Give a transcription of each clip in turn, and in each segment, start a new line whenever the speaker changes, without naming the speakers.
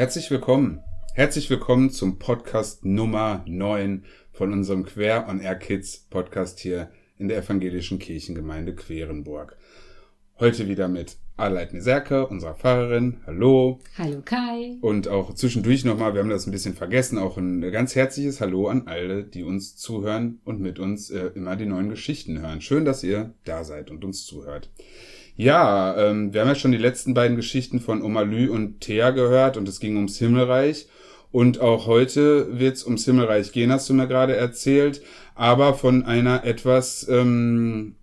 Herzlich willkommen. Herzlich willkommen zum Podcast Nummer 9 von unserem Quer on Air Kids Podcast hier in der evangelischen Kirchengemeinde Querenburg. Heute wieder mit Arleit Neserke, unserer Pfarrerin. Hallo.
Hallo Kai.
Und auch zwischendurch nochmal, wir haben das ein bisschen vergessen, auch ein ganz herzliches Hallo an alle, die uns zuhören und mit uns äh, immer die neuen Geschichten hören. Schön, dass ihr da seid und uns zuhört. Ja, ähm, wir haben ja schon die letzten beiden Geschichten von Oma Lü und Thea gehört und es ging ums Himmelreich. Und auch heute wird es ums Himmelreich gehen, hast du mir gerade erzählt, aber von einer etwas, ähm,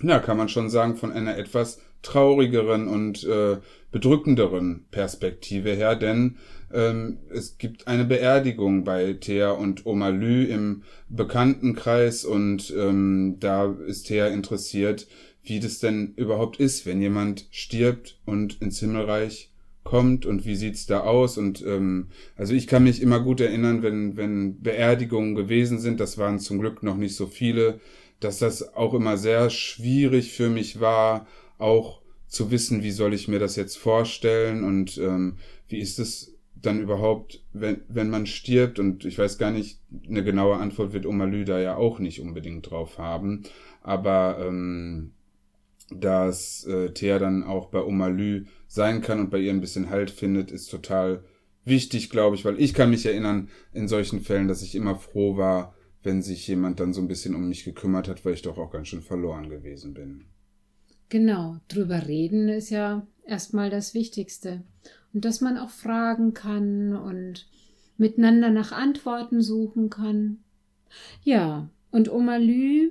na, kann man schon sagen, von einer etwas traurigeren und äh, bedrückenderen Perspektive her, denn ähm, es gibt eine Beerdigung bei Thea und Oma Lü im Bekanntenkreis und ähm, da ist Thea interessiert, wie das denn überhaupt ist, wenn jemand stirbt und ins Himmelreich kommt und wie sieht's da aus? Und ähm, also ich kann mich immer gut erinnern, wenn wenn Beerdigungen gewesen sind, das waren zum Glück noch nicht so viele, dass das auch immer sehr schwierig für mich war, auch zu wissen, wie soll ich mir das jetzt vorstellen und ähm, wie ist es dann überhaupt, wenn, wenn man stirbt? Und ich weiß gar nicht, eine genaue Antwort wird Oma Lüder ja auch nicht unbedingt drauf haben, aber ähm, dass äh, Thea dann auch bei Oma Lü sein kann und bei ihr ein bisschen Halt findet, ist total wichtig, glaube ich, weil ich kann mich erinnern in solchen Fällen, dass ich immer froh war, wenn sich jemand dann so ein bisschen um mich gekümmert hat, weil ich doch auch ganz schön verloren gewesen bin.
Genau, drüber reden ist ja erstmal das Wichtigste. Und dass man auch fragen kann und miteinander nach Antworten suchen kann. Ja, und Oma Lü,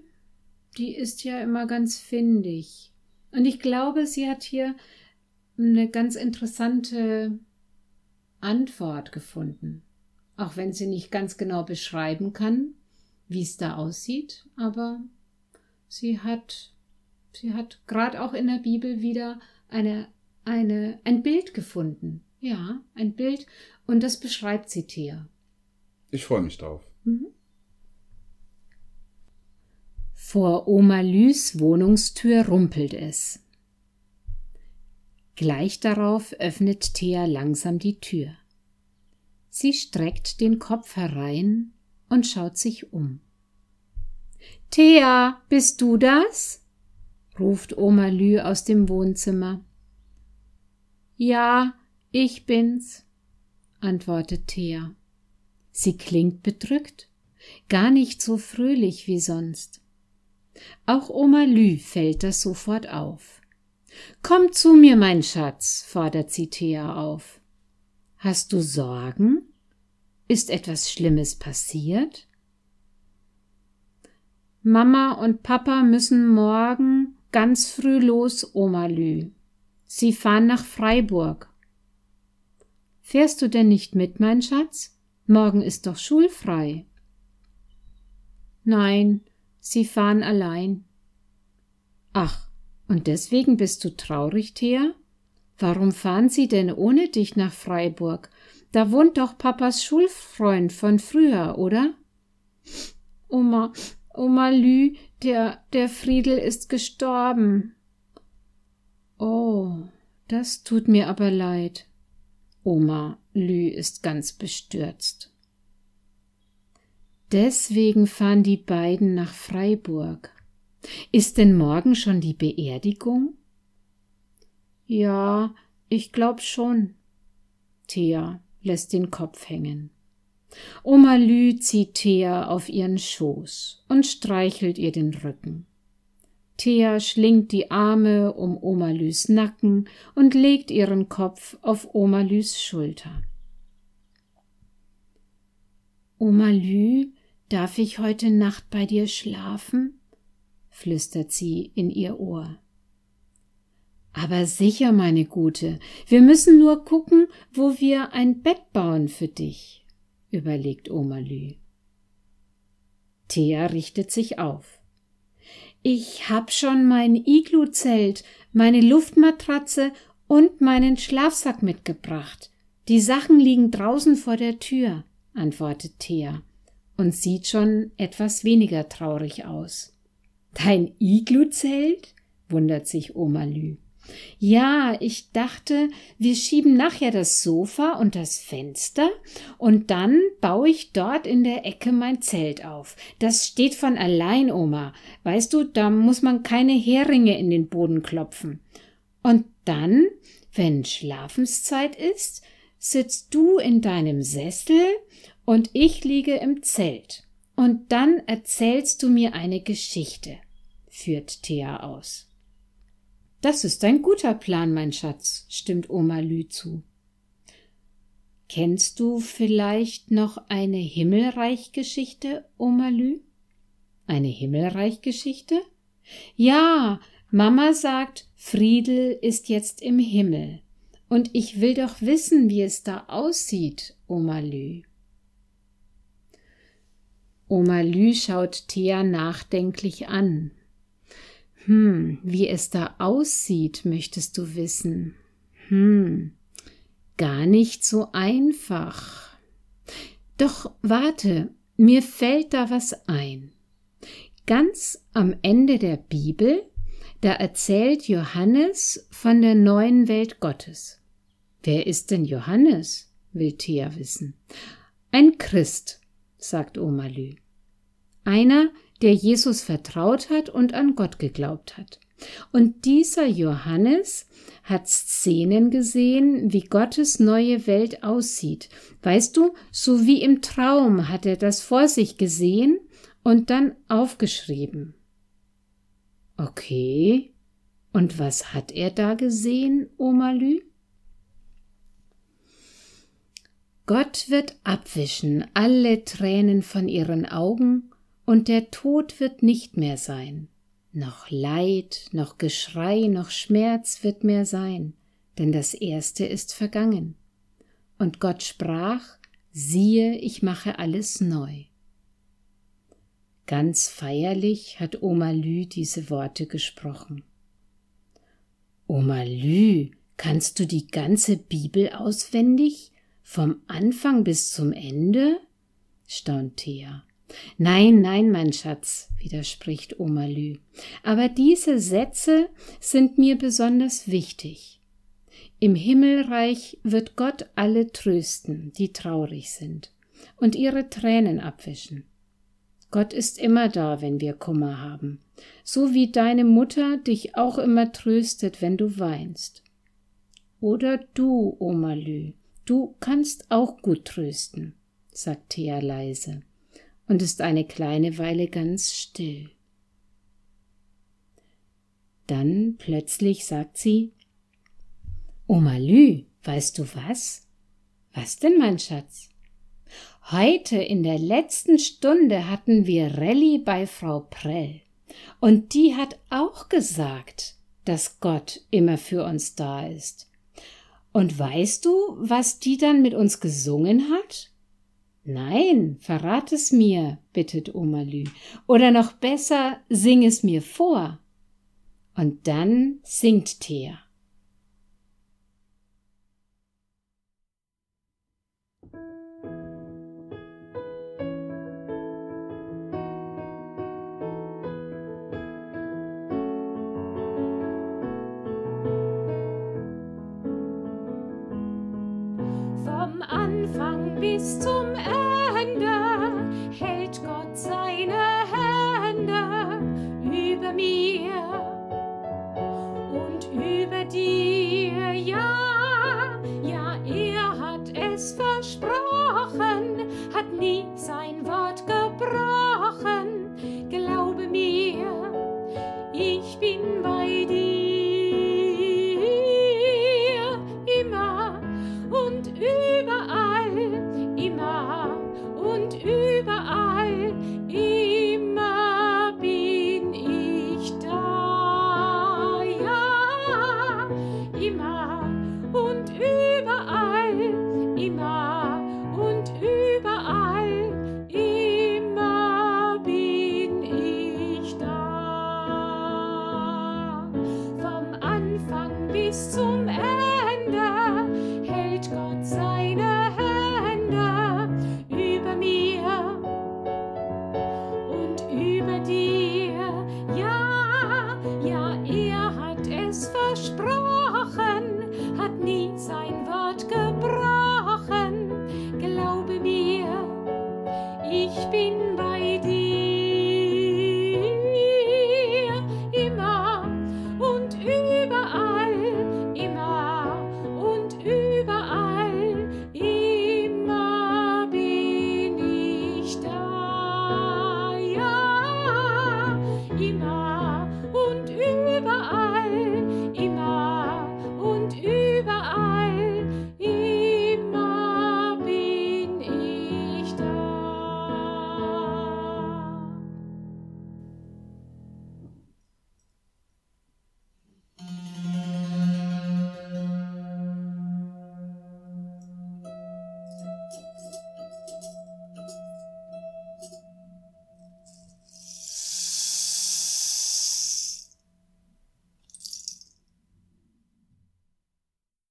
die ist ja immer ganz findig. Und ich glaube, sie hat hier eine ganz interessante Antwort gefunden. Auch wenn sie nicht ganz genau beschreiben kann, wie es da aussieht, aber sie hat, sie hat gerade auch in der Bibel wieder eine, eine, ein Bild gefunden. Ja, ein Bild und das beschreibt sie Thea.
Ich freue mich drauf. Mhm.
Vor Oma Lüs Wohnungstür rumpelt es. Gleich darauf öffnet Thea langsam die Tür. Sie streckt den Kopf herein und schaut sich um. Thea, bist du das? ruft Oma Lü aus dem Wohnzimmer. Ja, ich bin's, antwortet Thea. Sie klingt bedrückt, gar nicht so fröhlich wie sonst. Auch Oma Lü fällt das sofort auf. Komm zu mir, mein Schatz, fordert sie Thea auf. Hast du Sorgen? Ist etwas Schlimmes passiert? Mama und Papa müssen morgen ganz früh los, Oma Lü. Sie fahren nach Freiburg. Fährst du denn nicht mit, mein Schatz? Morgen ist doch schulfrei. Nein, Sie fahren allein. Ach, und deswegen bist du traurig, Thea? Warum fahren Sie denn ohne dich nach Freiburg? Da wohnt doch Papas Schulfreund von früher, oder? Oma, Oma Lü, der, der Friedel ist gestorben. Oh, das tut mir aber leid. Oma Lü ist ganz bestürzt. Deswegen fahren die beiden nach Freiburg. Ist denn morgen schon die Beerdigung? Ja, ich glaub schon. Thea lässt den Kopf hängen. Oma Lü zieht Thea auf ihren Schoß und streichelt ihr den Rücken. Thea schlingt die Arme um Oma Lüs Nacken und legt ihren Kopf auf Oma Lüs Schulter. Oma Lü, Darf ich heute Nacht bei dir schlafen? flüstert sie in ihr Ohr. Aber sicher, meine Gute, wir müssen nur gucken, wo wir ein Bett bauen für dich, überlegt Oma Lü. Thea richtet sich auf. Ich hab schon mein Iglu-Zelt, meine Luftmatratze und meinen Schlafsack mitgebracht. Die Sachen liegen draußen vor der Tür, antwortet Thea und sieht schon etwas weniger traurig aus. Dein Iglu-Zelt? wundert sich Oma Lü. Ja, ich dachte, wir schieben nachher das Sofa und das Fenster und dann baue ich dort in der Ecke mein Zelt auf. Das steht von allein, Oma. Weißt du, da muss man keine Heringe in den Boden klopfen. Und dann, wenn Schlafenszeit ist, sitzt du in deinem Sessel und ich liege im Zelt. Und dann erzählst du mir eine Geschichte, führt Thea aus. Das ist ein guter Plan, mein Schatz, stimmt Oma Lü zu. Kennst du vielleicht noch eine Himmelreichgeschichte, Oma Lü? Eine Himmelreichgeschichte? Ja, Mama sagt, Friedel ist jetzt im Himmel. Und ich will doch wissen, wie es da aussieht, Oma Lü. Oma Lü schaut Thea nachdenklich an. Hm, wie es da aussieht, möchtest du wissen. Hm, gar nicht so einfach. Doch warte, mir fällt da was ein. Ganz am Ende der Bibel, da erzählt Johannes von der neuen Welt Gottes. Wer ist denn Johannes? will Thea wissen. Ein Christ, sagt Oma Lü. Einer, der Jesus vertraut hat und an Gott geglaubt hat. Und dieser Johannes hat Szenen gesehen, wie Gottes neue Welt aussieht. Weißt du, so wie im Traum hat er das vor sich gesehen und dann aufgeschrieben. Okay. Und was hat er da gesehen, Oma Lü? Gott wird abwischen alle Tränen von ihren Augen und der Tod wird nicht mehr sein. Noch Leid, noch Geschrei, noch Schmerz wird mehr sein, denn das Erste ist vergangen. Und Gott sprach, siehe, ich mache alles neu. Ganz feierlich hat Oma Lü diese Worte gesprochen. Oma Lü, kannst du die ganze Bibel auswendig? Vom Anfang bis zum Ende? staunt Thea. Nein, nein, mein Schatz, widerspricht Oma Lü. Aber diese Sätze sind mir besonders wichtig. Im Himmelreich wird Gott alle trösten, die traurig sind, und ihre Tränen abwischen. Gott ist immer da, wenn wir Kummer haben, so wie deine Mutter dich auch immer tröstet, wenn du weinst. Oder du, Oma Lü, du kannst auch gut trösten, sagt Thea leise und ist eine kleine Weile ganz still. Dann plötzlich sagt sie Oma Lü, weißt du was? Was denn, mein Schatz? Heute in der letzten Stunde hatten wir Rallye bei Frau Prell. Und die hat auch gesagt, dass Gott immer für uns da ist. Und weißt du, was die dann mit uns gesungen hat? Nein, verrat es mir, bittet Oma Lü. Oder noch besser, sing es mir vor. Und dann singt Thea.
Bis zum Ende